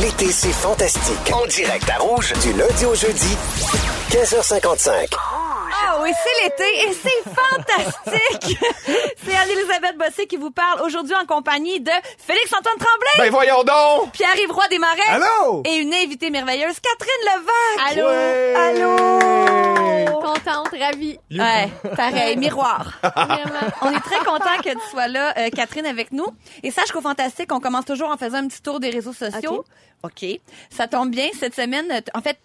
L'été, c'est fantastique. En direct à Rouge, du lundi au jeudi, 15h55. Ah oui, c'est l'été et c'est fantastique! c'est Anne-Elisabeth Bossé qui vous parle aujourd'hui en compagnie de Félix-Antoine Tremblay, Ben voyons donc! Pierre-Yves Roy Desmarais Allô? et une invitée merveilleuse, Catherine Levac. Allô? Ouais! Allô? Contente, ravie. Ouais, pareil, miroir. Vraiment. On est très content que tu sois là, euh, Catherine, avec nous. Et sache qu'au Fantastique, on commence toujours en faisant un petit tour des réseaux sociaux. OK. Ça tombe bien. Cette semaine, en fait,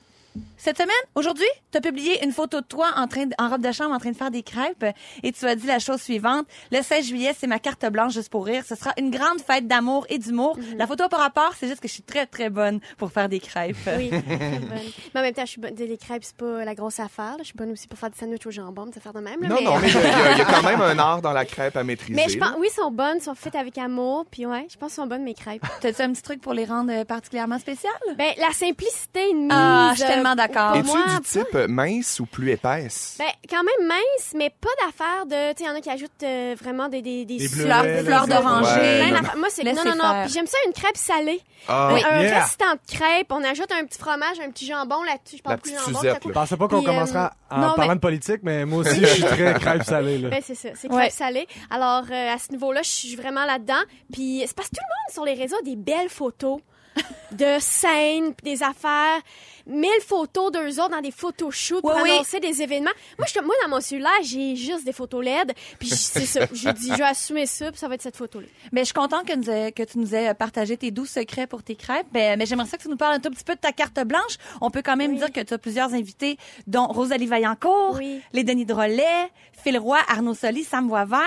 cette semaine, aujourd'hui, tu as publié une photo de toi en train de- en robe de chambre en train de faire des crêpes et tu as dit la chose suivante. Le 16 juillet, c'est ma carte blanche juste pour rire. Ce sera une grande fête d'amour et d'humour. La photo a pas rapport, c'est juste que je suis très, très bonne pour faire des crêpes. Oui, très bonne. Mais en même temps, je suis bonne. Les crêpes, c'est pas la grosse affaire. là. Je suis bonne aussi pour faire des sandwichs au jambon, des affaires de même. là, Non, non, mais il y, y a quand même un art dans la crêpe à maîtriser. Mais je pense, oui, elles sont bonnes, elles sont faites avec amour, puis ouais, je pense qu'elles sont bonnes mes crêpes. T'as-tu un petit truc pour les rendre euh, particulièrement spéciales? Ben, la simplicité, une mise. Ah, je suis euh, tellement d'accord. Pour Es-tu du type mince ou plus épaisse? Ben, quand même mince, mais pas d'affaires de. Tu sais, il y en a qui ajoutent euh, vraiment des, des, des, Des fleurs- Fleurs, bleuets, fleurs d'oranger. Ouais, d'affaires. Moi, c'est. Non, non, non. j'aime ça, une crêpe salée. Ah, Oui, un yeah. restant de crêpe, on ajoute un petit fromage, un petit jambon là-dessus. Je La parle plus petite jambon. Suzette. Je pensais pas qu'on euh, commencera en non, parlant mais- de politique, mais moi aussi, je suis très crêpe salée. Là. Ben, c'est ça, c'est Ouais. crêpe salée. Alors, euh, à ce niveau-là, je suis vraiment là-dedans. Puis, c'est parce que tout le monde sur les réseaux a des belles photos de scènes, des affaires. Mille photos d'eux autres dans des photoshoots pour oui. annoncer des événements. Moi, je, moi, dans mon cellulaire, j'ai juste des photos LED. Puis, c'est ça. J'ai dit, je vais assumer ça, puis ça va être cette photo-là. Mais je suis contente que, nous aies- que tu nous aies partagé tes douze secrets pour tes crêpes. Ben, mais j'aimerais ça que tu nous parles un tout petit peu de ta carte blanche. On peut quand même Oui. dire que tu as plusieurs invités, dont Rosalie Vaillancourt, les Denis Drolet, Phil Roy, Arnaud Soli, Sam Boisvert.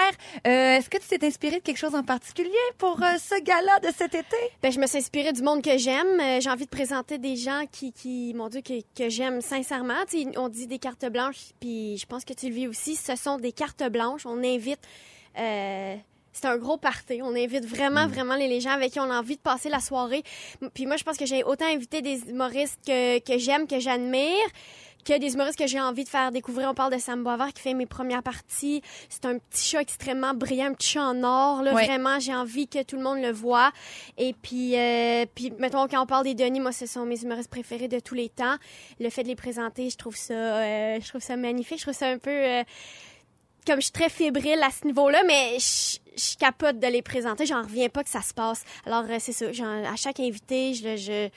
Euh, Est-ce que tu t'es inspiré de quelque chose en particulier pour euh, ce gala de cet été? Ben, je me suis inspirée du monde que j'aime. Euh, j'ai envie de présenter des gens qui, qui mon Dieu, que, que j'aime sincèrement. On dit des cartes blanches, puis je pense que tu le vis aussi. Ce sont des cartes blanches. On invite. euh, c'est un gros party. On invite vraiment, vraiment les, gens avec qui on a envie de passer la soirée. Puis moi, je pense que j'ai autant invité des humoristes que, que j'aime, que j'admire, que des humoristes que j'ai envie de faire découvrir. On parle de Sam Boisvert qui fait mes premières parties. C'est un petit chat extrêmement brillant, un petit chat en or. Là, Ouais. Vraiment, j'ai envie que tout le monde le voit. Et puis, euh, puis mettons, quand on parle des Denis, moi, ce sont mes humoristes préférés de tous les temps. Le fait de les présenter, je trouve ça, euh, je trouve ça magnifique. Je trouve ça un peu... euh, comme je suis très fébrile à ce niveau-là, mais je, je capote de les présenter. J'en reviens pas que ça se passe. Alors, euh, c'est ça. À chaque invité, je, je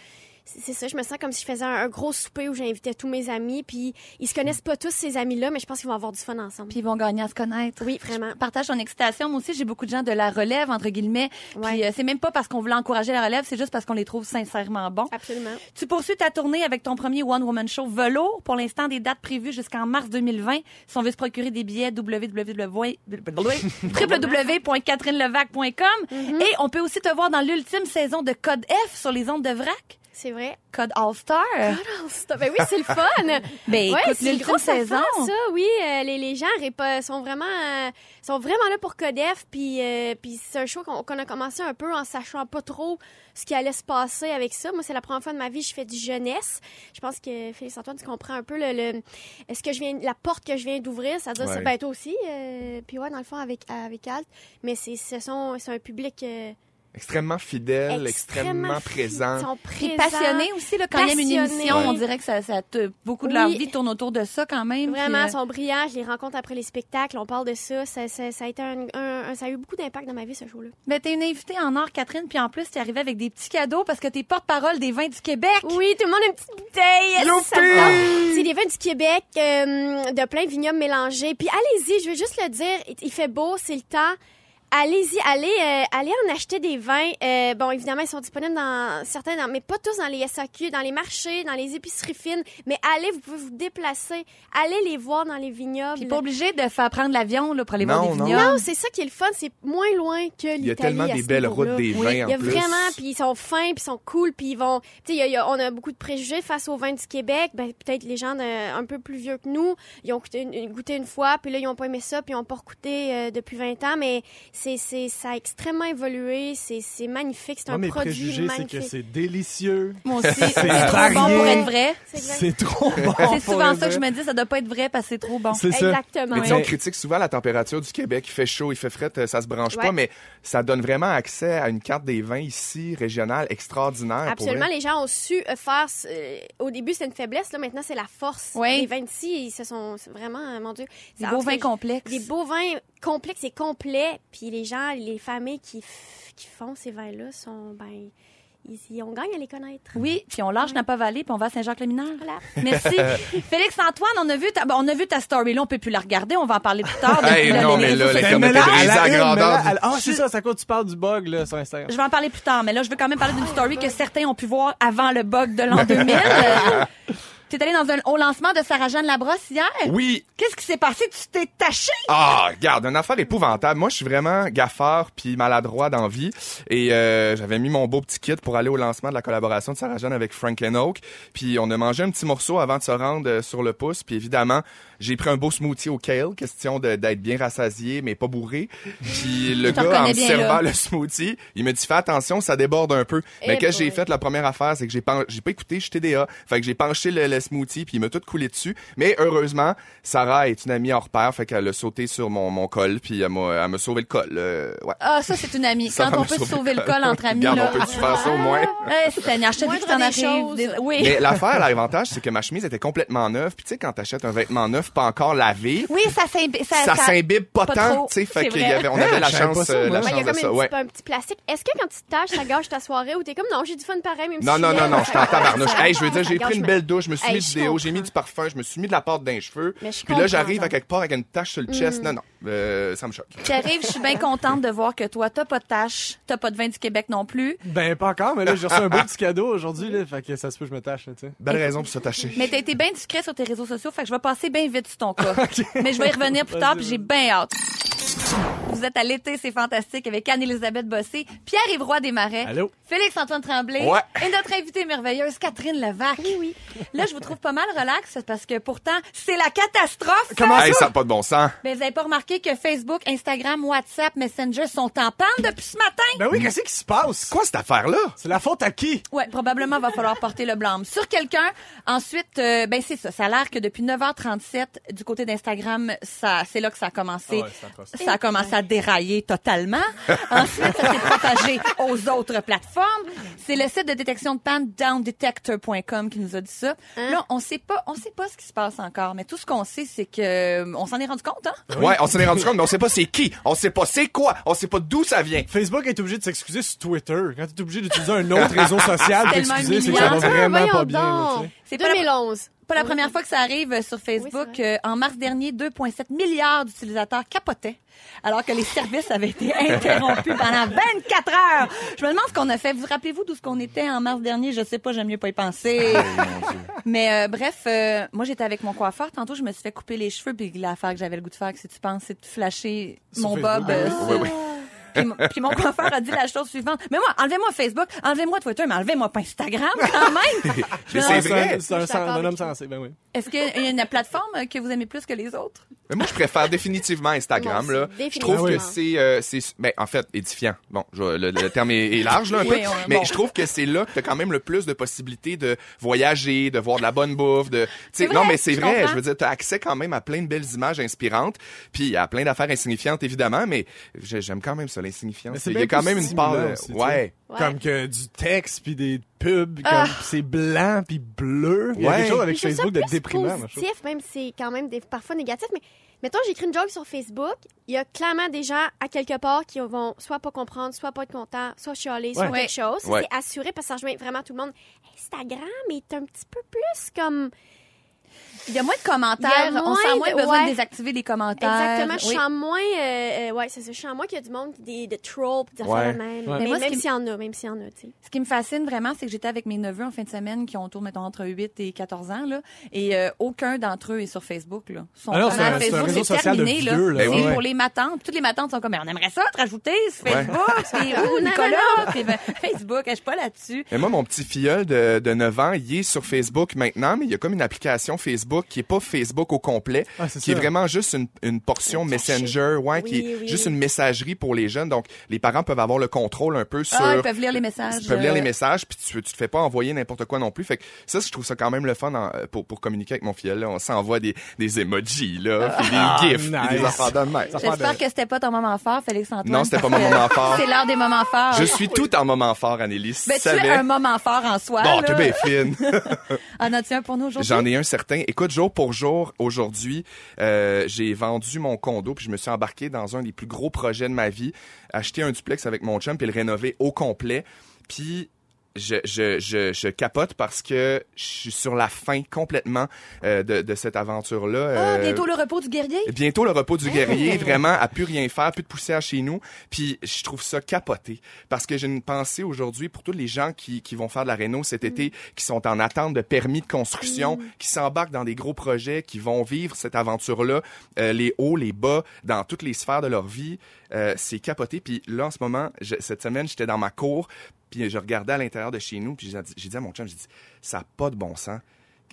c'est ça. Je me sens comme si je faisais un, un gros souper où j'invitais tous mes amis. Puis, ils se connaissent pas tous, ces amis-là, mais je pense qu'ils vont avoir du fun ensemble. Puis ils vont gagner à se connaître. Oui, vraiment. Je partage ton excitation. Moi aussi, j'ai beaucoup de gens de la relève, entre guillemets. Puis Ouais. euh, c'est même pas parce qu'on voulait encourager la relève, c'est juste parce qu'on les trouve sincèrement bons. Absolument. Tu poursuis ta tournée avec ton premier One Woman Show Velo. Pour l'instant, des dates prévues jusqu'en mars 2020. Si on veut se procurer des billets, www.catherinelevac.com. Et on peut aussi te voir dans l'ultime saison de Code F sur les ondes de VRAC. C'est vrai. Code All-Star. Ben oui, c'est le fun. Ben, Ouais, écoute, c'est une l'ultime grosse saison. ça, oui. Euh, les, les gens répa- sont vraiment, euh, sont vraiment là pour Codef. Puis, euh, puis c'est un show qu'on qu'on a commencé un peu en sachant pas trop ce qui allait se passer avec ça. Moi, c'est la première fois de ma vie que je fais du jeunesse. Je pense que Félix Antoine, tu comprends un peu le, le est-ce que je viens, la porte que je viens d'ouvrir, ça dire Ouais. c'est ben toi aussi. euh, puis ouais, dans le fond avec avec Alt, mais c'est ce sont c'est un public euh, Extrêmement fidèle, extrêmement, extrêmement présent. Ils sont Puis présents. passionné aussi, là, quand il y a une Passionnés. émission, on dirait que ça, ça te- beaucoup de leur Oui. vie tourne autour de ça quand même. Vraiment, sont brillants. Je les rencontre après les spectacles. On parle de ça. Ça, ça- ça a été un, un- un- ça a eu beaucoup d'impact dans ma vie, ce show-là. Ben, t'es une invitée en or, Catherine, puis en plus, t'es arrivée avec des petits cadeaux parce que t'es porte-parole des vins du Québec. Oui, tout le monde a une petite bouteille. C'est des vins du Québec, euh, de plein de vignobles mélangés. Puis allez-y, je veux juste le dire, il fait beau, c'est le temps. Allez-y, allez, euh, allez en acheter des vins. Euh, bon, évidemment, ils sont disponibles dans certains, dans- mais pas tous dans les SAQ, dans les marchés, dans les épiceries fines. Mais allez, vous pouvez vous déplacer. Allez les voir dans les vignobles. Puis pas obligé de faire prendre l'avion là, pour aller voir Non, des non. vignobles. Non, c'est ça qui est le fun. C'est moins loin que l'Italie. Il y a tellement des belles routes des Oui, vins Il y en a plus. vraiment, puis ils sont fins, puis ils sont cool, puis ils vont. Tu sais, il y a- il y a- on a beaucoup de préjugés face aux vins du Québec. Ben, peut-être les gens de- un peu plus vieux que nous, ils ont goûté une, goûté une fois, puis là, ils ont pas aimé ça, puis ils ont pas goûté depuis 20 ans, mais c'est, c'est, ça a extrêmement évolué. C'est, c'est magnifique. C'est un mes produit préjugés, c'est magnifique. que c'est délicieux. Moi aussi, c'est trop bon pour être vrai. C'est trop bon. C'est pour souvent être ça que je me dis, ça doit pas être vrai parce que c'est trop bon. C'est ça. Exactement. Mais on critique souvent la température du Québec. Il fait chaud, il fait frais, euh, ça se branche Ouais. pas, mais ça donne vraiment accès à une carte des vins ici, régionale, extraordinaire. Absolument, les gens ont su euh, faire. euh, au début, c'était une faiblesse, là, maintenant, c'est la force. Oui. Les vins d'ici, ils se sont vraiment, mon Dieu. Des beaux vins complexes. Des beaux vins complexes et complets. Puis les gens, les familles qui, qui font ces vins-là sont, ben, ils, ils- on gagne à les connaître. Oui, puis on lâche Napa Valley, puis on va à Saint-Jacques-le-Mineur. Voilà. Merci. Félix-Antoine, on a vu ta, bon, on a vu ta story là, on peut plus la regarder, on va en parler plus tard. Hey, non, mais là, les la- Ah, c'est ça, c'est à cause tu parles du bug là, sur Instagram. Je vais en parler plus tard, mais là, je veux quand même parler d'une story que certains ont pu voir avant le bug de l'an 2000. T'es allé dans un, au lancement de Sarah-Jeanne Labrosse hier? Oui, Qu'est-ce qui s'est passé? Tu t'es taché? Ah, regarde, une affaire épouvantable. Moi, je suis vraiment gaffeur puis maladroit dans vie. Et euh, j'avais mis mon beau petit kit pour aller au lancement de la collaboration de Sarah Jeanne avec Franklin Oak. Puis on a mangé un petit morceau avant de se rendre euh, sur le pouce. Puis évidemment, j'ai pris un beau smoothie au kale, question d'être bien rassasié, mais pas bourré. Puis le gars, en me servant là. le smoothie, il me dit, fais attention, ça déborde un peu. Eh mais qu'est-ce que j'ai fait? La première affaire, c'est que j'ai pas écouté, je suis TDA. Fait que j'ai penché le, le smoothie, puis il m'a tout coulé dessus. Mais heureusement, Sarah est une amie hors pair, fait qu'elle a sauté sur mon, mon col, puis elle m'a elle m'a sauvé le col. euh, ouais. Ah, ça, c'est une amie. Ça Quand on peut se sauver sauver le le col entre amis, Regarde, là. on peut-tu faire ça au moins? Eh, Seigneur, je te dis que t'en arrives. Des- Oui. Mais l'affaire, l'avantage, c'est que ma chemise était complètement neuve. Puis tu sais, quand t'achètes un vêtement neuf, pas encore lavé, Oui, ça s'imbibe. Ça, ça, s'imbibe pas, pas tant. Tu sais, fait c'est qu'il y vrai. avait, on avait Ah, la je chance, euh, la Ouais, il y a chance de ça. une Ouais. un petit plastique. Est-ce que quand tu te tâches, ça gâche ta soirée ou t'es comme non, j'ai du fun pareil, même Non, si non, je non, suis non, laide, j'étais en ça- tabarnouche. Hey, je veux dire, j'ai pris une belle douche, je me suis Hey, mis je du déo, j'ai mis du parfum, je me suis mis de la pâte. Mais je Puis là, j'arrive à quelque part avec une tache sur le chest. Non, non, euh, ça me choque. J'arrive, je suis bien contente de voir que toi, t'as pas de tâche, t'as pas de vin du Québec non plus. Ben, pas encore, mais là, j'ai reçu un beau petit cadeau aujourd'hui, là. Fait que ça se peut que je me tâche, là, tu sais. Belle raison pour s'attacher. Mais t'as été bien discret sur tes réseaux sociaux, fait que je vais passer bien vite sur ton cas. Mais je vais y revenir plus tard, puis j'ai bien hâte. Vous êtes à l'été, c'est fantastique, avec Anne-Élisabeth Bossé, Pierre-Yves Roy Desmarais, Allô? Félix-Antoine Tremblay Ouais. et notre invitée merveilleuse, Catherine Levac. Oui, oui. Là, je vous trouve pas mal relax, parce que pourtant, c'est la catastrophe. Comment Hey, ça? ça n'a pas de bon sens. Mais vous avez pas remarqué que Facebook, Instagram, WhatsApp, Messenger sont en panne depuis ce matin? Ben oui, qu'est-ce qui se passe? Quoi, cette affaire-là? C'est la faute à qui? Ouais, probablement va falloir porter le blâme sur quelqu'un. Ensuite, euh, ben c'est ça. Ça a l'air que depuis 9h37 du côté d'Instagram, ça, c'est là que ça a commencé. Ah ouais, c'est atroce. Ça a commencé à dérailler totalement. Ensuite, ça s'est propagé aux autres plateformes. C'est le site de détection de panne downdetector.com qui nous a dit ça. Là, on sait pas, on sait pas ce qui se passe encore, mais tout ce qu'on sait, c'est que euh, on s'en est rendu compte, hein? Ouais, on s'en est rendu compte, mais on sait pas c'est qui. On sait pas c'est quoi. On sait pas d'où ça vient. Facebook est obligé de s'excuser sur Twitter. Quand tu es obligé d'utiliser un autre réseau social pour t'excuser, c'est que ça va vraiment pas bien, là, donc. tu sais. C'est pas la- 2011. Pas la première fois que ça arrive euh, sur Facebook. Oui, Euh, en mars dernier, 2,7 milliards d'utilisateurs capotaient, alors que les services avaient été interrompus pendant 24 heures. Je me demande ce qu'on a fait. Vous rappelez-vous d'où ce qu'on était en mars dernier? Je sais pas, j'aime mieux pas y penser. Mais euh, bref, euh, moi j'étais avec mon coiffeur. Tantôt, je me suis fait couper les cheveux. Puis l'affaire que j'avais le goût de faire, si tu penses, c'est de flasher Sur mon Facebook, bob. euh, oui. sur- Oui, oui. Puis, mon- puis mon coiffeur a dit la chose suivante. Mais moi, enlevez-moi Facebook, enlevez-moi Twitter, mais enlevez-moi pas Instagram quand même. Mais c'est vrai. C'est un, homme sensé, ben oui. Est-ce qu'il y a une plateforme que vous aimez plus que les autres? Mais moi, je préfère définitivement Instagram. Moi Là. aussi, Je trouve que définitivement. c'est, euh, c'est, ben, en fait, édifiant. Bon, je- le, le terme est, est large là un peu, ouais, mais bon. je trouve que c'est là que t'as quand même le plus de possibilités de voyager, de voir de la bonne bouffe, de, tu vrai, non mais c'est vrai. comprends. Je veux dire, t'as accès quand même à plein de belles images inspirantes, puis à plein d'affaires insignifiantes évidemment, mais j'ai- j'aime quand même ça l'insignifiance. Mais c'est Il y a quand même une part, de- aussi, sais. ouais. Ouais. Comme que du texte, puis des pubs, Ah. comme c'est blanc, puis bleu. Il y a Ouais. quelque chose avec Facebook de déprimant, positif, même si c'est quand même des, parfois négatif. Mais mettons, j'écris une joke sur Facebook. Il y a clairement des gens à quelque part qui vont soit pas comprendre, soit pas être contents, soit chialer, soit quelque chose. C'est assuré parce que ça rejoint vraiment tout le monde. Instagram est un petit peu plus comme. Il y a moins de commentaires. On sent moins de- besoin ouais. de désactiver les commentaires. Exactement. Je Oui. sens moins. euh, euh, ouais, c'est ça. Je sens moins qu'il y a du monde, des, des trolls, pis des Ouais. affaires de même. Ouais. Mais, Mais moi, même qui- s'il y en a, même s'il y en a, tu sais. Ce qui me fascine vraiment, c'est que j'étais avec mes neveux en fin de semaine qui ont autour, mettons, entre 8 et 14 ans, là, et euh, aucun d'entre eux est sur Facebook. Là. Ils sont non, vraiment c'est un- Facebook, réseau c'est social de terminé. vieux, là. là. C'est Ben pour les matantes. Toutes les matantes sont comme, Ben, on aimerait ça te rajouter sur Ouais. Facebook. Puis, ouh, Non, Nicolas, puis, ben, Facebook, je suis pas là-dessus. Mais moi, mon petit filleul de, de 9 ans, il est sur Facebook maintenant, mais il y a comme une application Facebook qui est pas Facebook au complet, Ah, qui est vraiment juste une, une portion. Messenger, ouais, qui Oui, est oui, juste une messagerie pour les jeunes. Donc, les parents peuvent avoir le contrôle un peu sur... Ah, ils peuvent lire les messages. Ils peuvent lire euh, les messages, puis tu, tu te fais pas envoyer n'importe quoi non plus. Fait que ça, je trouve ça quand même le fun en- euh, pour, pour communiquer avec mon filleul. Là. On s'envoie des, des emojis, là, puis des Ah, gifs, puis des affaires de. J'espère que c'était pas ton moment fort, Félix Antoine. Non, c'était pas mon moment fort. C'est l'heure des moments forts. Je suis tout en moment fort, Annelise. Ben, tu es un moment fort en soi. Bon, t'es bien fine. En as-tu un pour nous aujourd'hui? J'en ai un certain. Écoute, jour pour jour, aujourd'hui, euh, j'ai vendu mon condo puis je me suis embarqué dans un des plus gros projets de ma vie, acheter un duplex avec mon chum puis le rénover au complet. Puis je, je, je, je capote parce que je suis sur la fin complètement euh, de, de cette aventure-là. Ah, Euh, bientôt le repos du guerrier? Bientôt le repos du guerrier, vraiment à plus rien faire, plus de poussière chez nous. Puis je trouve ça capoté parce que j'ai une pensée aujourd'hui pour tous les gens qui, qui vont faire de la réno cet été, qui sont en attente de permis de construction, qui s'embarquent dans des gros projets, qui vont vivre cette aventure-là, euh, les hauts, les bas, dans toutes les sphères de leur vie. Euh, c'est capoté. Puis là, en ce moment, cette semaine, j'étais dans ma cour, puis je regardais à l'intérieur de chez nous, puis j'ai dit- j'ai dit à mon chum, j'ai dit, ça n'a pas de bon sens.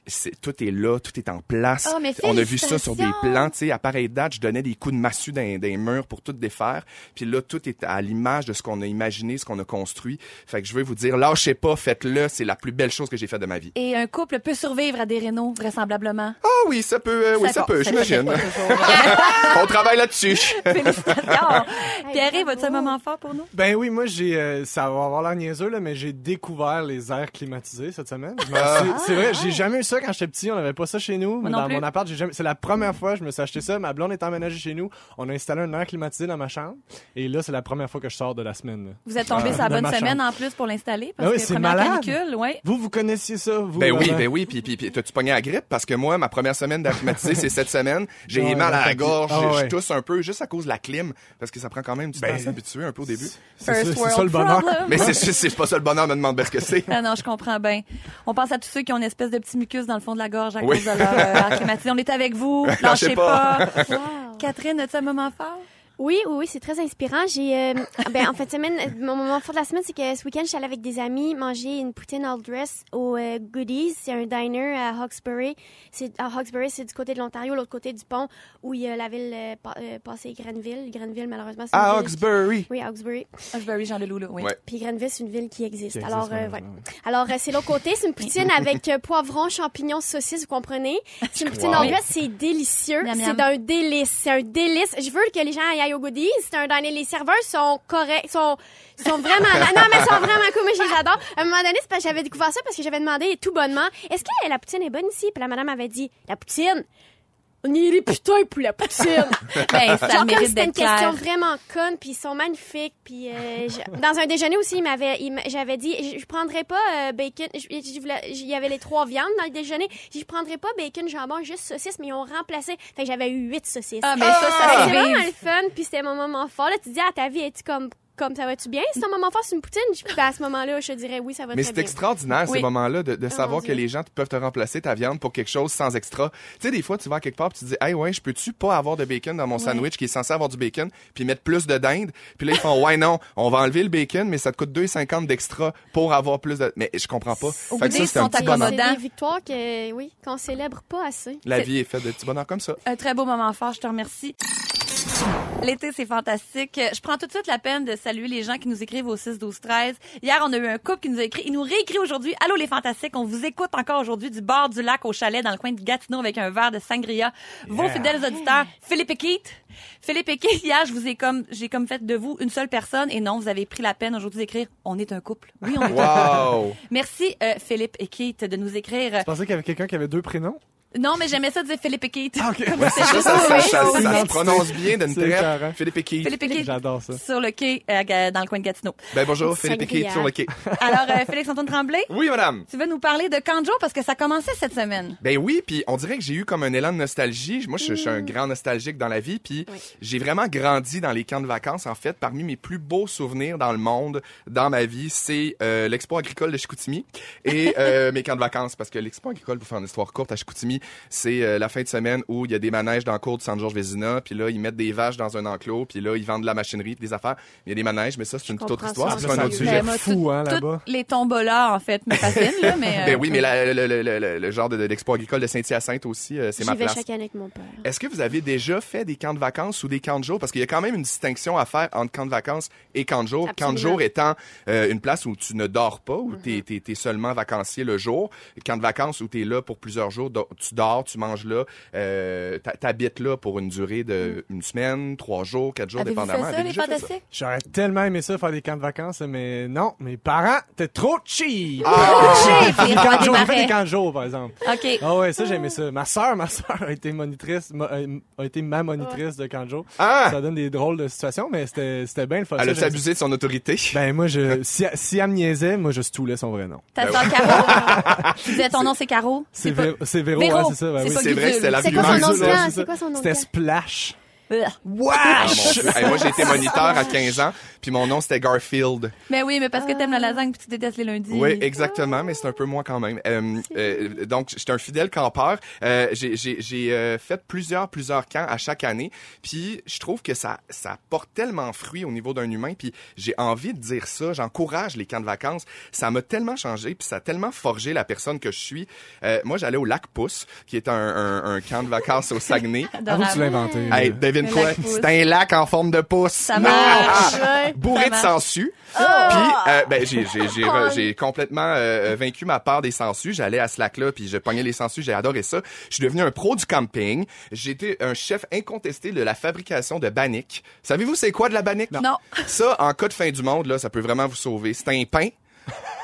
C'est- tout est là, tout est en place. Oh, mais On a vu ça sur des plans, tu sais, à pareille date, je donnais des coups de massue dans, dans les murs pour tout défaire. Puis là, tout est à l'image de ce qu'on a imaginé, ce qu'on a construit. Fait que je veux vous dire, lâchez pas, faites-le, c'est la plus belle chose que j'ai faite de ma vie. Et un couple peut survivre à des rénaux, vraisemblablement. Ah oui, ça peut, euh, oui, ça, Ça peut, j'imagine. On travaille là-dessus. Félicitations. Pierre, vas-tu un moment fort pour nous? Ben oui, moi, j'ai, euh, ça va avoir l'air niaiseux, là, mais j'ai découvert les airs climatisés cette semaine. Ah. C'est vrai, j'ai jamais eu ça quand j'étais petit. On n'avait pas ça chez nous. Moi non dans plus. mon appart, j'ai jamais, c'est la première fois que je me suis acheté ça. Ma blonde est emménagée chez nous. On a installé un air climatisé dans ma chambre. Et là, c'est la première fois que je sors de la semaine. là. Vous êtes tombé sur la bonne ma semaine chambre. en plus pour l'installer parce Ah oui, que c'est première malade. canicule, ouais. Vous, vous connaissiez ça, vous? Ben oui, ben oui, puis puis puis t'as-tu pogné la grippe? Parce que moi ma première semaine d'acclimatisé c'est cette semaine, j'ai Ouais, mal à la gorge, ah je ouais. tousse un peu juste à cause de la clim parce que ça prend quand même du temps Ben, à s'habituer un peu au début. C'est ça, First c'est world ça le bonheur. problem. Mais c'est c'est pas ça le bonheur me demande ce que c'est. Ah non, je comprends bien. On pense à tous ceux qui ont une espèce de petit mucus dans le fond de la gorge à Oui. cause de leur euh. On est avec vous. Lâchez Lâchez pas. pas. Wow. Catherine, as-tu un moment fort? Oui, oui, oui, c'est très inspirant. J'ai, euh, ben, en fait, semaine, mon moment fort de la semaine, c'est que ce week-end, je suis allée avec des amis manger une poutine all dress au euh, Goodies. C'est un diner à Hawkesbury. C'est à Hawkesbury, c'est du côté de l'Ontario, l'autre côté du pont, où il y a la ville euh, pa- passée Grenville. Grenville, malheureusement, c'est ville- Hawkesbury. Oui, à Hawkesbury. Ashbury, Jean Leloup, là, oui. Ouais. Puis Grenville, c'est une ville qui existe. Qui existe, Alors, euh, ouais. Alors, euh, c'est l'autre côté. C'est une poutine avec euh, poivrons, champignons, saucisses, vous comprenez? C'est une poutine Wow. en dress, c'est délicieux. Miam, miam. C'est d'un délice. C'est un délice. Je veux que les gens aillent au goodies. C'est un diner. Les serveurs sont corrects, sont, sont vraiment, non, mais sont vraiment cool. Moi, je les adore. À un moment donné, c'est parce que j'avais découvert ça parce que j'avais demandé tout bonnement, est-ce que la poutine est bonne ici? Puis la madame avait dit, la poutine, on irait putain pour la poutine. Ben, ça Genre comme c'était une clair. question vraiment conne, puis ils sont magnifiques, puis euh, je- dans un déjeuner aussi, il m'avait, j'avais dit, je, je prendrais pas euh, bacon, je- je voulais- il y avait les trois viandes dans le déjeuner, J'ai dit, je prendrais pas bacon, jambon, juste saucisses, mais ils ont remplacé, fait que j'avais eu huit saucisses. Ah, mais ça, Fait que ça c'est fait vraiment le fun, puis c'était mon moment fort. Là, tu dis, ah, ta vie, es-tu comme, comme ça va-tu bien? Si ton moment fort, c'est une poutine, je- ben, à ce moment-là, je te dirais oui, ça va Mais très c'est bien. extraordinaire Oui. ces moments-là de, de savoir que les gens peuvent te remplacer ta viande pour quelque chose sans extra. Tu sais des fois tu vas à quelque part puis tu te dis "Hey ouais, je peux-tu pas avoir de bacon dans mon sandwich qui est censé avoir du bacon puis mettre plus de dinde?" Puis là ils font "Ouais non, on va enlever le bacon mais ça te coûte 2,50 d'extra pour avoir plus de mais je comprends pas." Au Fait que ça c'est un sont petit bonheur. C'est des victoires que, oui, qu'on célèbre pas assez. La C'est- vie est faite de petits bonheurs comme ça. Un très beau moment fort, je te remercie. L'été, c'est fantastique. Je prends tout de suite la peine de saluer les gens qui nous écrivent au 6 12 13. Hier, on a eu un couple qui nous a écrit. Il nous réécrit aujourd'hui. Allô les fantastiques, on vous écoute encore aujourd'hui du bord du lac au chalet dans le coin de Gatineau avec un verre de sangria. Vos fidèles auditeurs, Philippe et Keith. Philippe et Keith, hier, je vous ai comme, j'ai comme fait de vous une seule personne et non, vous avez pris la peine aujourd'hui d'écrire. On est un couple. Oui, on est un couple. Wow. Merci, euh, Philippe et Keith, de nous écrire. Je pensais qu'il y avait quelqu'un qui avait deux prénoms. Non, mais j'aimais ça dire Philippe et Keith. Ah, ok. Ouais, c'est ça, ça, ça, ça, se prononce bien d'une traite. Philippe et Keith. Philippe et Keith. J'adore ça. Sur le quai, euh, dans le coin de Gatineau. Ben bonjour, Philippe. Keith sur le quai. Alors, euh, Félix-Antoine Tremblay, Oui madame. tu veux nous parler de Kanjo parce que ça commençait cette semaine. Ben oui, puis on dirait que j'ai eu comme un élan de nostalgie. Moi, je, je suis un grand nostalgique dans la vie, puis Oui. j'ai vraiment grandi dans les camps de vacances. En fait, parmi mes plus beaux souvenirs dans le monde, dans ma vie, c'est euh, l'expo agricole de Chicoutimi et euh, mes camps de vacances. Parce que l'expo agricole, pour faire une histoire courte, à Chicoutimi, c'est euh, la fin de semaine où il y a des manèges dans le cours de San Georges Vézina, puis là, ils mettent des vaches dans un enclos, puis là, ils vendent de la machinerie, puis des affaires. Il y a des manèges, mais ça, c'est une toute autre histoire. C'est un autre sujet. fou, hein, là-bas. les tombolas, en fait, me fascinent, là, mais... euh, Ben oui, mais la- le, le- le- le- le genre de, de l'expo agricole de Saint-Hyacinthe aussi, euh, c'est ma J'y vais place. chaque année avec mon père. Est-ce que vous avez déjà fait des camps de vacances ou des camps de jour? Parce qu'il y a quand même une distinction à faire entre camp de vacances et camp de jour. Camp de jour étant euh, une place où tu ne dors pas, où Mm-hmm. tu es, seulement vacancier le jour. Camp de vacances où tu es là pour plusieurs jours. Tu dors, tu manges là, euh, t'habites là pour une durée de une semaine, trois jours, quatre jours, fait dépendamment. ça, les fait ça? fantastiques? J'aurais tellement aimé ça, faire des camps de vacances, mais non, mes parents, t'es trop cheap! Ah! Les Des camps de jour, j'ai fait des camps de jour, par exemple. OK. Ah ouais, ça, j'aimais ça. Ma sœur, ma sœur a été monitrice, mo- euh, a été ma monitrice de camp de jour. Ah! Ça donne des drôles de situations, mais c'était, c'était bien le fun. Elle a abusé de son autorité? Ben, moi, je, si, si elle me niaisait, moi, je stoulais son vrai nom. Ta sœur Caro. tu disais ton nom, c'est Caro? C'est, Véro. Ouais, c'est ça. ben C'est oui. pas C'est vrai que c'était la C'est plus quoi son nom Ouais, C'était? Splash. Ugh. Ah. Hey, moi, j'ai été moniteur à 15 ans, puis mon nom, c'était Garfield. Mais oui, mais parce que t'aimes la lasagne puis tu détestes les lundis. Oui, exactement, mais c'est un peu moi quand même. Euh, euh, donc, j'étais un fidèle campeur. Euh, j'ai euh, fait plusieurs, plusieurs camps à chaque année. Puis, je trouve que ça, ça porte tellement fruit au niveau d'un humain. Puis, j'ai envie de dire ça. J'encourage les camps de vacances. Ça m'a tellement changé, puis ça a tellement forgé la personne que je suis. Euh, moi, j'allais au lac Pousse, qui est un, un, un camp de vacances au Saguenay. Que tu l'as inventé. Hey, là. Devine quoi? C'est un lac en forme de pouce. Ça marche. Ouais. bourré Ça de sangsues. Puis, euh, ben, j'ai, complètement euh, vaincu ma part des sangsues. J'allais à ce lac-là, puis je pognais les sangsues. J'ai adoré ça. Je suis devenu un pro du camping. Été un chef incontesté de la fabrication de banniques. Savez-vous c'est quoi de la bannique? Non. Ça, en cas de fin du monde, là, ça peut vraiment vous sauver. C'est un pain,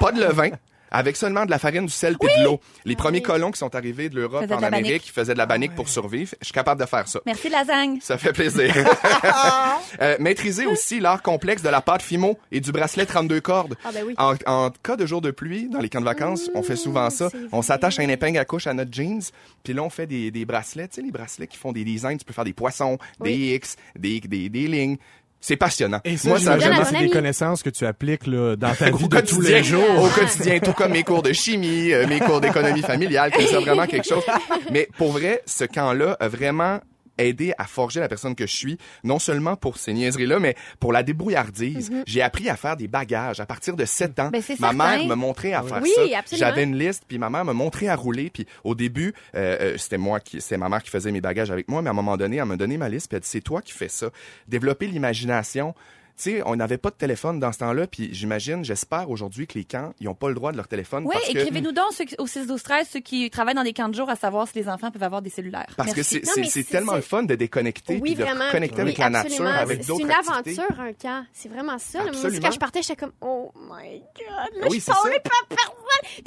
pas de levain. Avec seulement de la farine, du sel et de l'eau. Les premiers colons qui sont arrivés de l'Europe en Amérique, ils faisaient de la bannique pour survivre. Je suis capable de faire ça. Merci, lasagne. Ça fait plaisir. Euh, maîtriser aussi l'art complexe de la pâte Fimo et du bracelet 32 cordes. Ah, ben oui. En, en cas de jour de pluie, dans les camps de vacances, on fait souvent ça. On s'attache à une épingle à couche à notre jeans, puis là on fait des, des bracelets, tu sais les bracelets qui font des designs, tu peux faire des poissons, des X, des, des, des lignes. C'est passionnant. Et ça, Moi, ça c'est des connaissances que tu appliques là, dans ta vie de tous les jours. au quotidien, tout comme mes cours de chimie, euh, mes cours d'économie familiale, que ça vraiment quelque chose. Mais pour vrai, ce camp-là a vraiment aidé à forger la personne que je suis, non seulement pour ces niaiseries-là, mais pour la débrouillardise. J'ai appris à faire des bagages à partir de 7 ans. Ben, ma certain. mère me montrait à faire Oui, ça. J'avais une liste, puis ma mère me montrait à rouler. Puis au début, euh, euh, c'était moi qui, c'est ma mère qui faisait mes bagages avec moi, mais à un moment donné, elle m'a donné ma liste, puis elle dit c'est toi qui fais ça. Développer l'imagination. Tu sais, on n'avait pas de téléphone dans ce temps-là, puis j'imagine, j'espère aujourd'hui que les camps, ils ont pas le droit de leur téléphone Oui, que écrivez-nous donc ceux qui- au 6 12 13 ceux qui travaillent dans des camps de jour à savoir si les enfants peuvent avoir des cellulaires. parce que Merci. c'est c'est- c'est c'est- tellement c'est- le fun de déconnecter puis de vraiment. connecter Oui, avec la nature, avec C'est d'autres une activités. aventure, un camp. C'est vraiment ça. Moi quand je partais, j'étais comme, oh my God, là, Oui, je c'est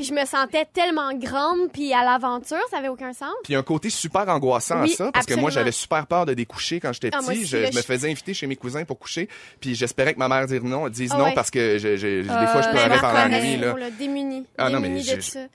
Puis je me sentais tellement grande, puis à l'aventure, ça avait aucun sens. Puis il y a un côté super angoissant Oui, à ça, parce que moi, j'avais super peur de découcher quand j'étais Ah, petit. aussi, je, me faisais inviter chez mes cousins pour coucher, puis j'espérais que ma mère dise non, dise Ah non ouais. parce que je, des Euh, fois, je ben, pleurais pendant la nuit. Là. Là, démunie. Ah non, mais,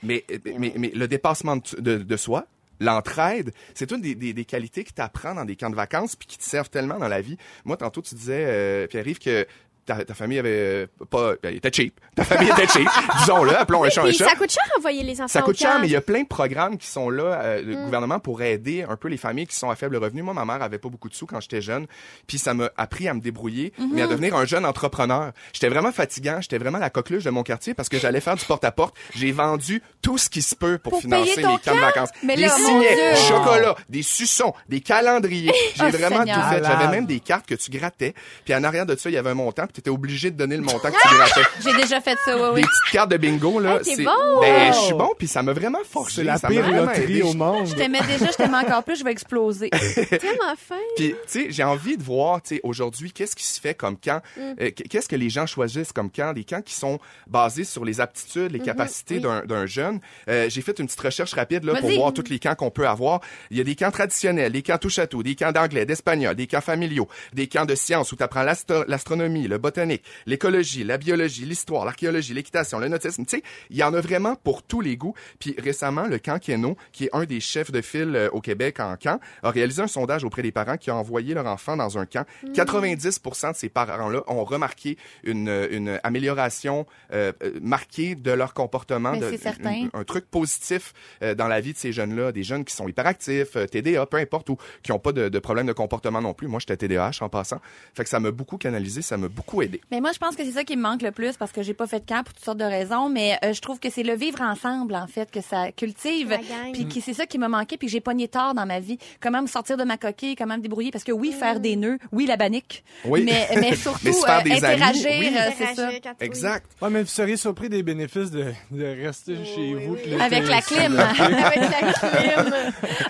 mais, mais, mais le dépassement de, de, de soi, l'entraide, c'est une des, des, des qualités que tu apprends dans des camps de vacances puis qui te servent tellement dans la vie. Moi, tantôt, tu disais, euh, Pierre-Yves, que ta, ta famille avait euh, pas... ben, elle était cheap. Ta famille était cheap. Disons-le, appelons un chat un chat. ça coûte cher envoyer les enfants Ça au coûte cher, mais il y a plein de programmes qui sont là, euh, Mm. le gouvernement, pour aider un peu les familles qui sont à faible revenu. Moi, ma mère avait pas beaucoup de sous quand j'étais jeune, puis ça m'a appris à me débrouiller, Mm-hmm. mais à devenir un jeune entrepreneur. J'étais vraiment fatigant, j'étais vraiment la coqueluche de mon quartier parce que j'allais faire du porte-à-porte. J'ai vendu tout ce qui se peut pour, Pour financer mes camps de vacances. Mais des là, mon signets, du chocolat, des suçons, des calendriers. J'ai Oh, vraiment Seigneur. tout fait. J'avais même des cartes que tu grattais, puis en arrière de ça, il y avait un montant, puis tu étais obligé de donner le montant que tu grattais. J'ai déjà fait ça, oui, Des petites cartes de bingo, là. Hey, t'es c'est- bon! Ben, je suis bon, puis ça m'a vraiment. C'est la ça pire loterie au monde. Je t'aimais déjà, je t'aimais encore plus, je vais exploser. tellement fin. Puis, tu sais, j'ai envie de voir, tu sais, aujourd'hui, qu'est-ce qui se fait comme camp? Mm. Euh, qu'est-ce que les gens choisissent comme camp? Des camps qui sont basés sur les aptitudes, les capacités Mm-hmm. oui. d'un d'un jeune. Euh, j'ai fait une petite recherche rapide, là, pour voir tous les camps qu'on peut avoir. Il y a des camps traditionnels, des camps touche à tout, des camps d'anglais, d'espagnol, des camps familiaux, des camps de sciences où tu apprends l'astronomie, le botanique, l'écologie, la biologie, l'histoire, l'archéologie, l'équitation, le nautisme. Tu sais, il y en a vraiment pour tous les goûts. Puis récemment, le camp Keno, qui est un des chefs de file euh, au Québec en camp, a réalisé un sondage auprès des parents qui ont envoyé leur enfant dans un camp. 90% de ces parents-là ont remarqué une, une amélioration euh, euh, marquée de leur comportement, Mais de, c'est certain. un, un truc positif euh, dans la vie de ces jeunes-là, des jeunes qui sont hyperactifs, euh, TDA, peu importe, ou qui n'ont pas de, de problème de comportement non plus. Moi, j'étais TDAH en passant. Fait que ça m'a beaucoup canalisé, ça m'a beaucoup aidé. Mais moi, je pense que c'est ça qui me manque le plus parce que j'ai pas fait de camp pour toutes sortes de raisons, mais euh, je trouve que c'est le vivre ensemble, en fait, que ça cultive. Puis que c'est ça qui m'a manqué, puis que j'ai pogné tard dans ma vie. Comment me sortir de ma coquille, comment me débrouiller? Parce que oui, faire des nœuds, oui, la banique. Oui. Mais, mais surtout, Mais se faire euh, des interagir, oui. euh, c'est ça. Exact. Ouais, mais vous seriez surpris des bénéfices de, de rester chez oui, vous. Avec la clim. Avec la clim.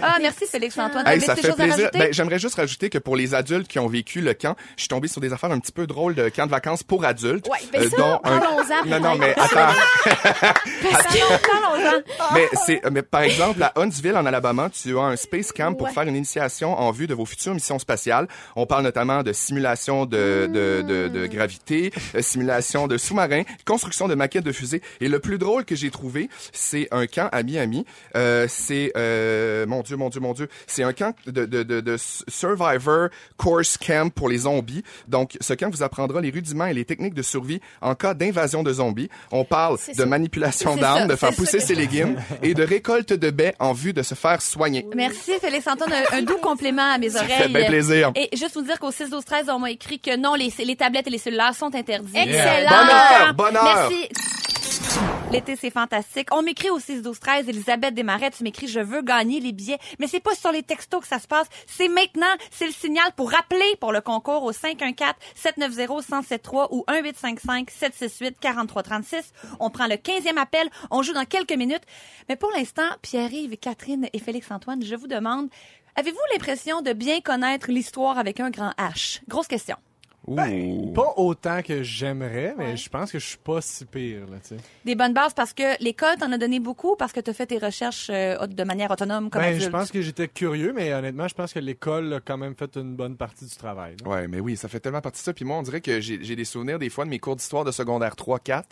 ah, merci Félix-Antoine. Hey, ça fait plaisir. Ben, J'aimerais juste rajouter que pour les adultes qui ont vécu le camp, je suis tombé sur des affaires un petit peu drôles de camp de vacances pour adultes. Ouais, ben euh, ça, dont un- Non, non, mais attends. Mais c'est, mais par exemple, à Huntsville, en Alabama, tu as un space camp pour Ouais. faire une initiation en vue de vos futures missions spatiales. On parle notamment de simulation de, de, de, de gravité, euh, simulation de sous-marins, construction de maquettes de fusées. Et le plus drôle que j'ai trouvé, c'est un camp à Miami. Euh, c'est, euh, mon Dieu, mon Dieu, mon Dieu, c'est un camp de, de, de, de Survivor Course Camp pour les zombies. Donc, ce camp vous apprendra les rudiments et les techniques de survie en cas d'invasion de zombies. On parle de ça. manipulation d'armes, ça, de faire pousser ça ses légumes et de récolte de baies en vue de se faire soigner. Merci Félix-Antoine. Un, un doux compliment à mes Ça oreilles. fait bien plaisir. Et juste vous dire qu'au 6 12 13 on m'a écrit que non, les, les tablettes et les cellulaires sont interdits. Excellent. Bonheur, bonheur. Merci. L'été, c'est fantastique. On m'écrit au 6 12 13 Elisabeth Desmarais, tu m'écris je veux gagner les billets, mais c'est pas sur les textos que ça se passe, c'est maintenant, c'est le signal pour rappeler pour le concours au 514 790 1073 ou 1855 768 4336. On prend le 15e appel, on joue dans quelques minutes. Mais pour l'instant, Pierre-Yves, Catherine et Félix Antoine, je vous demande Avez-vous l'impression de bien connaître l'histoire avec un grand H? Grosse question. Ouh. Pas autant que j'aimerais, mais je pense que je suis pas si pire, là, tu sais. Des bonnes bases parce que l'école t'en a donné beaucoup parce que t'as fait tes recherches euh, de manière autonome comme Ben, adulte. je pense que j'étais curieux, mais honnêtement, je pense que l'école a quand même fait une bonne partie du travail. là. Ouais, mais oui, ça fait tellement partie de ça. Puis moi, on dirait que j'ai j'ai des souvenirs des fois de mes cours d'histoire de secondaire 3-4.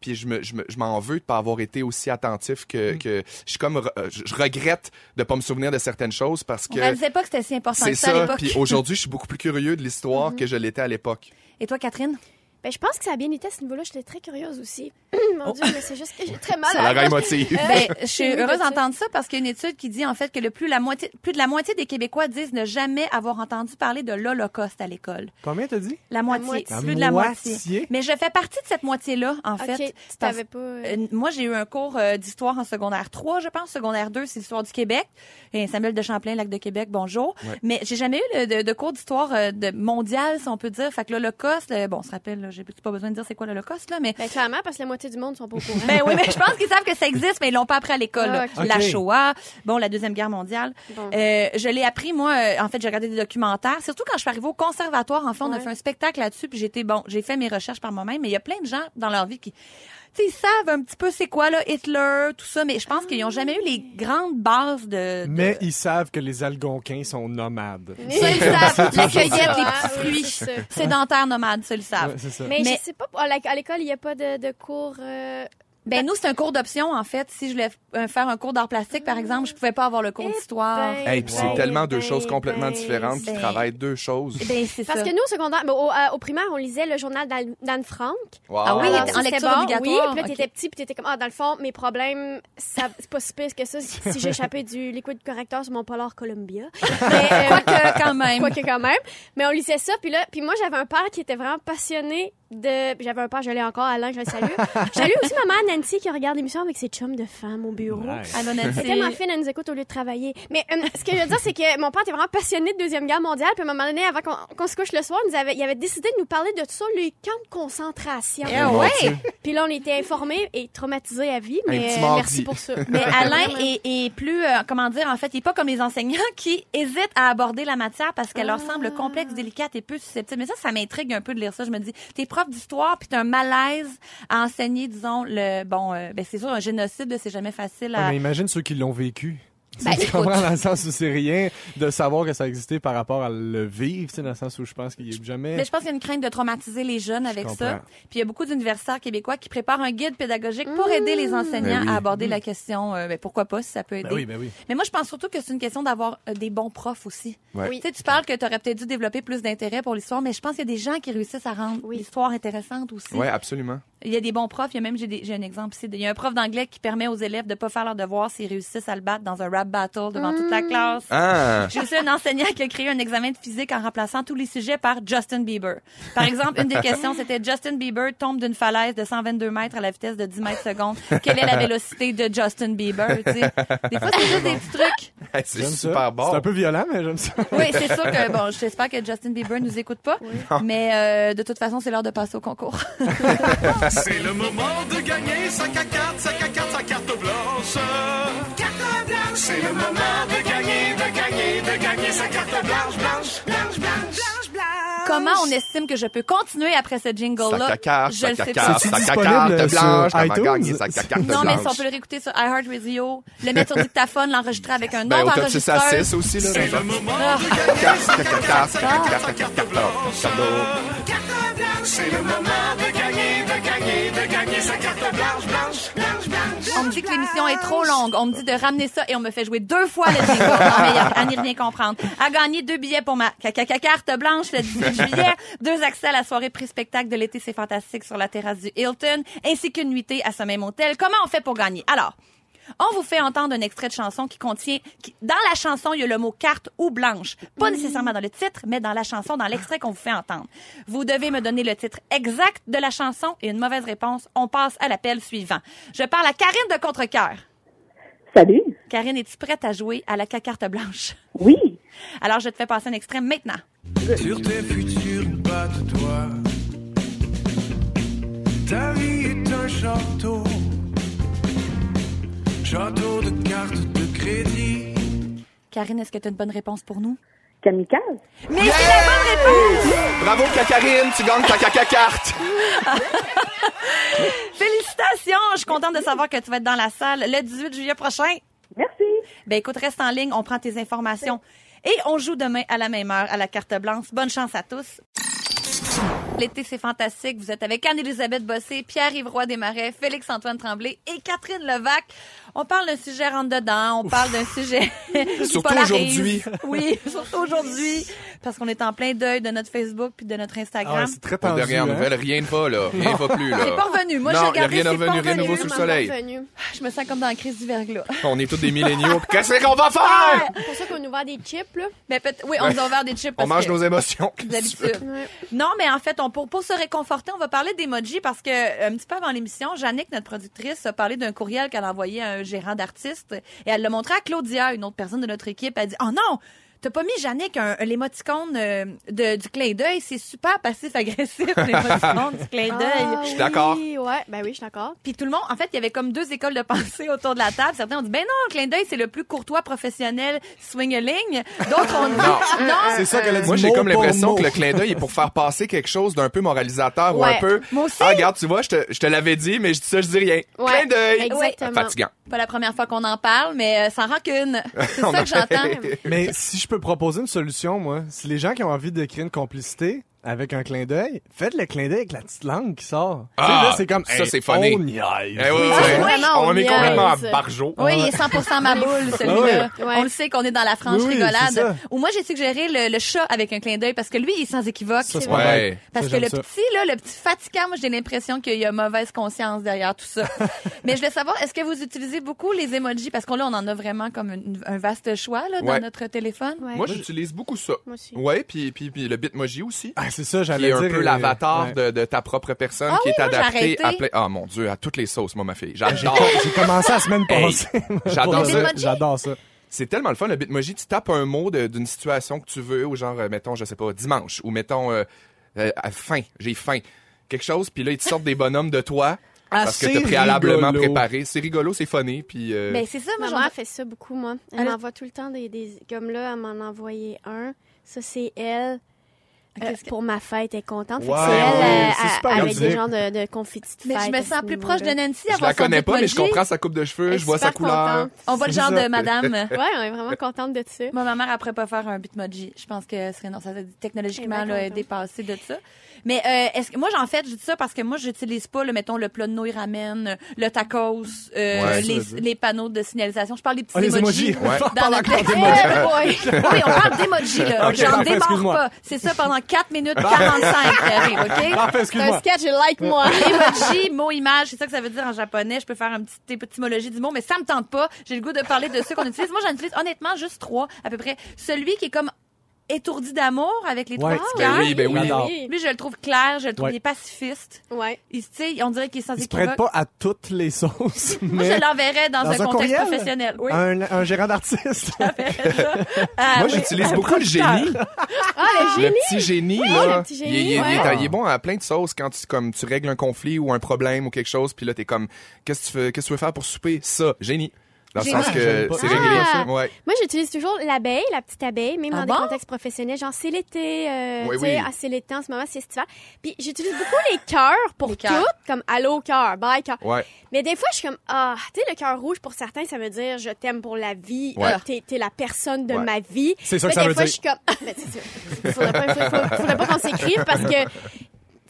Puis je me, je me- je m'en veux de pas avoir été aussi attentif Mm. que, que je suis comme, re- euh, je je regrette de pas me souvenir de certaines choses parce On que réalisait pas que c'était si important c'est que ça, à l'époque. Puis aujourd'hui, je suis beaucoup plus curieux de l'histoire que je l'étais à l'époque. Et toi, Catherine? Ben, je pense que ça a bien été à ce niveau-là. J'étais très curieuse aussi. Mon Dieu, mais c'est juste que j'ai très mal Ça à la émotive. Ben, je suis heureuse d'entendre ça parce qu'il y a une étude qui dit en fait que le plus, la moitié, plus de la moitié des Québécois disent ne jamais avoir entendu parler de l'Holocauste à l'école. Combien t'as dit? La moitié, moitié. plus La de la moitié? moitié? Mais je fais partie de cette moitié-là, en Ok, fait. tu parce- pas... euh, moi, j'ai eu un cours euh, d'histoire en secondaire 3, je pense. Secondaire 2, c'est l'histoire du Québec. Et Samuel de Champlain, Lac de Québec, bonjour. Mais j'ai jamais eu le- de, de cours d'histoire euh, de mondial, si on peut dire. Fait que l'Holocauste, bon, on se rappelle, là, j'ai pas besoin de dire c'est quoi l'Holocauste, là, mais... Ben, clairement, parce que la moitié du monde sont pas au courant. Ben oui, mais je pense qu'ils savent que ça existe, mais ils l'ont pas appris à l'école. là. Ah. La. Shoah, bon, la Deuxième Guerre mondiale. Bon. Euh, je l'ai appris, moi, euh, en fait, j'ai regardé des documentaires. Surtout quand je suis arrivée au conservatoire, en fait, on a fait un spectacle là-dessus, puis j'étais, bon, j'ai fait mes recherches par moi-même, mais il y a plein de gens dans leur vie qui... Ils savent un petit peu c'est quoi, là, Hitler, tout ça, mais je pense qu'ils ont jamais eu les grandes bases de... de- Mais ils savent que les Algonquins sont nomades. Ça, ils savent. La cueillette, les petits fruits. Sédentaires nomades, ça, ils le savent. Ouais, c'est ça. Mais, Mais- je sais pas, à l'école, il n'y a pas de, de cours... euh, Ben, nous, c'est un cours d'option, en fait. Si je voulais euh, faire un cours d'art plastique, par exemple, je pouvais pas avoir le cours Eh d'histoire. ben, Hey, puis c'est ben, tellement deux ben, choses complètement ben, différentes qui ben. travaillent deux choses. Ben, c'est Parce ça. que nous, au secondaire, ben, au, euh, au primaire, on lisait le journal d'Anne Frank. Wow. Ah oui, Alors, en lecture bon, obligatoire, Oui, puis là, t'étais petit, puis t'étais comme, ah, dans le fond, mes problèmes, ça, c'est pas si pire que ça si, échappé du liquide correcteur sur mon Polar Columbia. Mais, euh, Quoique, quand même. Quoique quand même. Mais on lisait ça, puis là, puis moi, j'avais un père qui était vraiment passionné de... puis J'avais un père, je l'ai encore, Alain, je le salue. je salue aussi ma mère, Nancy, qui regarde l'émission avec ses chums de femmes au bureau. Nice. Ah, Nancy. C'est tellement fine, elle nous écoute au lieu de travailler. Mais euh, ce que je veux dire, c'est que mon père était vraiment passionné de Deuxième Guerre mondiale. Puis à un moment donné, avant qu'on se couche le soir, il, nous avait, il avait décidé de nous parler de tout ça, les camps de concentration. Ah ouais. Puis là, on était informés et traumatisés à vie. Mais euh, merci pour ça. Mais Alain est, est plus, euh, comment dire, en fait, il est pas comme les enseignants qui hésitent à aborder la matière parce qu'elle leur semble complexe, délicate et peu susceptible. Mais ça, ça m'intrigue un peu de lire ça. Je me dis, t'es prof d'histoire puis t'as un malaise à enseigner, disons, le, bon, euh, ben c'est sûr, un génocide, c'est jamais facile Ouais, à... mais imagine ceux qui l'ont vécu. Ben, tu écoute. comprends dans le sens où c'est rien de savoir que ça existait par rapport à le vivre, tu sais, dans le sens où je pense qu'il y a jamais. Mais je pense qu'il y a une crainte de traumatiser les jeunes avec Je ça. Puis il y a beaucoup d'universitaires québécois qui préparent un guide pédagogique pour aider les enseignants Ben oui. à aborder la question. euh, ben, pourquoi pas si ça peut aider. Ben oui, ben oui. Mais moi, je pense surtout que c'est une question d'avoir euh, des bons profs aussi. Ouais. Oui. Tu sais, tu parles que tu aurais peut-être dû développer plus d'intérêt pour l'histoire, mais je pense qu'il y a des gens qui réussissent à rendre Oui. l'histoire intéressante aussi. Ouais, absolument. Il y a des bons profs. Il y a même, j'ai un exemple ici. Il y a un prof d'anglais qui permet aux élèves de pas faire leur devoir s'ils réussissent à le battre dans un rap battle devant toute la classe. Ah! J'ai aussi un enseignant qui a créé un examen de physique en remplaçant tous les sujets par Justin Bieber. Par exemple, une des questions, c'était Justin Bieber tombe d'une falaise de 122 mètres à la vitesse de 10 mètres secondes. Quelle est la vélocité de Justin Bieber? Des fois, c'est juste des petits trucs. Hey, c'est super ça. bon. C'est un peu violent, mais j'aime ça. Oui, c'est sûr que, bon, j'espère que Justin Bieber nous écoute pas. Mais euh, de toute façon, c'est l'heure de passer au concours. C'est le moment de gagner sa carte, sa carte, sa carte blanche. C'est le moment de gagner, de gagner, de gagner sa carte blanche, blanche, blanche. Comment on estime que je peux continuer après ce jingle-là? Je sa le sais pas. Sa carte blanche. Comment gagner sa carte Non, mais blanche? si on peut le réécouter sur iHeartRadio, le mettre sur dictaphone, l'enregistrer avec un Ben, autre au top 6 à enregistreur. 6 aussi, là. C'est le moment Ah. blanche. blanche. C'est le moment de gagner, de gagner, de gagner sa carte blanche, blanche, blanche, blanche. On me dit que l'émission est trop longue. On me dit de ramener ça et on me fait jouer deux fois le jingle. Non, mais y a- à n'y rien comprendre. À gagner deux billets pour ma caca carte blanche le 18 juillet, deux accès à la soirée pré-spectacle de l'été, c'est fantastique sur la terrasse du Hilton, ainsi qu'une nuitée à ce même hôtel. Comment on fait pour gagner? Alors, on vous fait entendre un extrait de chanson qui contient, qui- dans la chanson, il y a le mot carte ou blanche. Pas nécessairement dans le titre, mais dans la chanson, dans l'extrait qu'on vous fait entendre. Vous devez me donner le titre exact de la chanson et une mauvaise réponse. On passe à l'appel suivant. Je parle à Karine de Contrecoeur. Salut. Karine, es-tu prête à jouer à la carte blanche? Oui. Alors, je te fais passer un extrait maintenant. Sur tes futurs pas de toi. Ta vie est un château. Château de cartes de crédit. Karine, est-ce que tu as une bonne réponse pour nous? Kamikaze. Mais c'est la bonne réponse! Bravo, Kakarine, tu gagnes ta caca carte. Félicitations! Je suis contente de savoir que tu vas être dans la salle le 18 juillet prochain. Merci. Ben écoute, reste en ligne, on prend tes informations. Et on joue demain à la même heure à la carte blanche. Bonne chance à tous. L'été, c'est fantastique. Vous êtes avec Anne-Élisabeth Bossé, Pierre-Yves Roy Desmarais, Félix-Antoine Tremblay et Catherine Levac. On parle d'un sujet rentre-dedans, on parle d'un sujet Surtout aujourd'hui. Oui, surtout aujourd'hui. Parce qu'on est en plein deuil de notre Facebook puis de notre Ah Instagram. ouais, c'est très Pas tendu. de rien hein. nouvelle, rien ne va, là. Rien ne va plus, là. c'est pas revenu. Moi, Non, j'ai regardé, rien revenu, rien nouveau sous le soleil. Revenu. Je me sens comme dans la crise du verglas. On est tous des milléniaux. Qu'est-ce qu'on va faire? C'est pour ça qu'on a ouvert des chips, là. Mais peut oui, on nous a ouvert des chips. On parce mange que- nos émotions. d'habitude. Ouais. Non, mais en fait, on, pour, pour se réconforter, on va parler d'emoji parce que un petit peu avant l'émission, Jannick, notre productrice, a parlé d'un courriel qu'elle a envoyé à un gérant d'artiste et elle l'a montré à Claudia, une autre personne de notre équipe. Elle dit Oh non! T'as pas mis, Jannick, un, un- l'émoticône euh, de, du clin d'œil? C'est super passif-agressif, l'émoticône du clin d'œil. Ah, Je suis oui, d'accord. Ouais, ben oui, je suis d'accord. Puis tout le monde, en fait, il y avait comme deux écoles de pensée autour de la table. Certains ont dit, ben non, le clin d'œil, c'est le plus courtois professionnel swing-a-ling. D'autres ont dit, Non. non, C'est ça qu'elle a dit. Moi, j'ai comme l'impression que le clin d'œil est pour faire passer quelque chose d'un peu moralisateur ou un peu. Moi aussi. Ah, regarde, tu vois, je te, je te l'avais dit, mais je dis ça, je dis rien. Ouais. Clin d'œil. Exactement. Fatigant. pas la première fois qu'on en parle, mais euh, sans rancune. C'est ça que j'entends. Mais si je peux proposer une solution, moi, si les gens qui ont envie de créer une complicité avec un clin d'œil, faites le clin d'œil avec la petite langue qui sort. Ah, là, c'est comme ça, hey, c'est funny. On niaise. Eh oui, Ah, oui. vraiment, on on est complètement à barjo. Oui, il est 100% ma boule, celui-là. Ouais. On le sait qu'on est dans la franche rigolade. Ou moi, j'ai suggéré le, le chat avec un clin d'œil parce que lui, il est sans équivoque. Ça, c'est vrai. Parce Ça, que le ça. petit, là, le petit fatigant, moi, j'ai l'impression qu'il y a mauvaise conscience derrière tout ça. Mais je voulais savoir, est-ce que vous utilisez beaucoup les emojis? Parce qu'on là, on en a vraiment comme une- un vaste choix, là, dans Ouais. notre téléphone. Ouais. Moi, j'utilise beaucoup ça. Moi aussi. Ouais, puis, puis, puis le Bitmoji aussi. Ah, c'est ça, Qui j'allais est un dire. peu euh, l'avatar ouais. de, de ta propre personne Ah qui oui, est adapté à plein... Ah, mon Dieu, à toutes les sauces, moi, ma fille. J'ai J'adore. j'ai commencé la semaine Hey, passée. j'adore ça. Bitmoji? J'adore ça. C'est tellement le fun, le Bitmoji. Tu tapes un mot de- d'une situation que tu veux, ou genre, euh, mettons, je sais pas, dimanche, ou mettons, euh, euh, faim, j'ai faim. Quelque chose, puis là, ils te sortent des bonhommes de toi. Ah, parce que t'as préalablement rigolo. préparé. C'est rigolo, c'est funny, puis... euh, Ben, c'est ça, moi, Maman fait ça beaucoup, moi. Elle Elle- m'envoie tout le temps des, des... Comme là, elle m'en a envoyé un. Ça, c'est elle. Euh, pour ma fête, elle est contente. Wow, que c'est elle, euh, à- avec des genres de, de de Mais fête. je me sens plus proche de. Nancy. Je la connais pas, mais je comprends sa coupe de cheveux, je vois sa couleur. contente. On voit le genre ça. de madame. Ouais, on est vraiment contente de ça. Moi, ma mère, elle pourrait pas faire un Bitmoji. Je pense que serait non, ça serait technologiquement est bien là, dépassé de ça. Mais euh, est-ce que moi j'en fait, je dis ça parce que moi j'utilise pas le mettons le plat de nouilles ramen, le tacos, euh, Ouais, les, panneaux de signalisation. Je parle des petits les emojis. Ouais. On dans parle le encore d'emojis. Eh oui, on parle d'emojis là. J'en démarre excuse-moi. pas. C'est ça pendant 4 minutes 45 qui arrive, OK? Parfait, C'est un sketch like moi. Emoji, mot, image, c'est ça que ça veut dire en japonais. Je peux faire un petit étymologie du mot, mais ça me tente pas. J'ai le goût de parler de ceux qu'on utilise. Moi, j'en utilise honnêtement juste trois, à peu près. Celui qui est comme étourdi d'amour avec les trois Ouais. petits Ben cœurs. oui, ben oui. Lui, je le trouve clair, je le trouve Ouais. il est pacifiste. Ouais. Il, tu sais, on dirait qu'il est sans Il se prête pas à toutes les sauces, Moi, je l'enverrais dans, dans un un contexte courriel? professionnel. Oui. un, un gérant d'artiste. Ah, Moi, oui. j'utilise beaucoup le génie. Ah, le Le génie! petit génie, Oui, là. le petit génie, il, est- il est- ouais. il est- il est bon à plein de sauces quand tu, comme, tu règles un conflit ou un problème ou quelque chose, puis là, t'es comme, qu'est-ce que tu veux faire pour souper? Ça, génie. Dans le sens que c'est Ah. réglé. Ouais. Moi, j'utilise toujours l'abeille, la petite abeille, même Ah dans bon? des contextes professionnels. Genre, c'est l'été, euh, Oui, tu sais, oui. ah, c'est l'été en ce moment, c'est estival. Puis, j'utilise beaucoup les cœurs pour Les tout, cœurs. comme allô cœur, bye cœur. Ouais. Mais des fois, je suis comme, ah, tu sais, le cœur rouge, pour certains, ça veut dire je t'aime pour la vie, Ouais. euh, t'es, t'es la personne de Ouais. ma vie. C'est ça que ça des veut fois, dire. je suis comme, ah, mais c'est ça. Faudrait pas, faudrait, faudrait pas qu'on s'écrive parce que,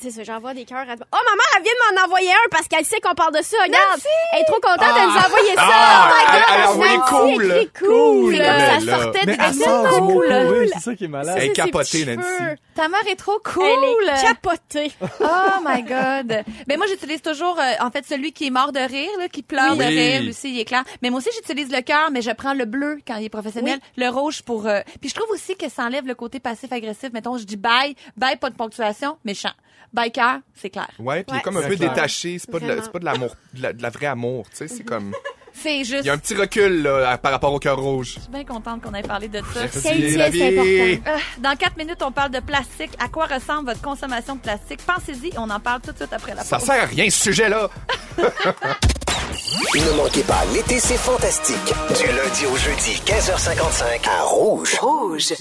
c'est ça, j'envoie des cœurs à... Oh, ma mère, elle vient de m'en envoyer un parce qu'elle sait qu'on parle de ça. Regarde, elle est trop contente de nous envoyer ça. Ah, oh my elle- God, elle a envoyé cool. cool. Cool. C'est comme ça sortait Mais de elle sort du mot cool. courrier, c'est ça qui est malade. Elle est capotée, Nancy. Ta mère est trop cool. Elle est capotée. Oh my god. Mais moi j'utilise toujours euh, en fait celui qui est mort de rire là, qui pleure de rire, lui aussi il est clair. Mais moi aussi j'utilise le cœur mais je prends le bleu quand il est professionnel, le rouge pour euh, puis je trouve aussi que ça enlève le côté passif agressif. Mettons je dis bye, bye pas de ponctuation, méchant. Cœur, c'est clair. Ouais, puis il est Ouais, comme un c'est peu clair. détaché. C'est pas de pas de l'amour, de la, de la vraie amour, tu sais. C'est comme, C'est juste il y a un petit recul, là, à- par rapport au cœur rouge. je suis bien contente qu'on ait parlé de ça. C'est important. Euh, dans quatre minutes, on parle de plastique. À quoi ressemble votre consommation de plastique? Pensez-y, on en parle tout de suite après la Ça pause. sert à rien, ce sujet-là. Ne manquez pas, l'été, c'est fantastique. Du lundi au jeudi, 15h55, à Rouge. Rouge.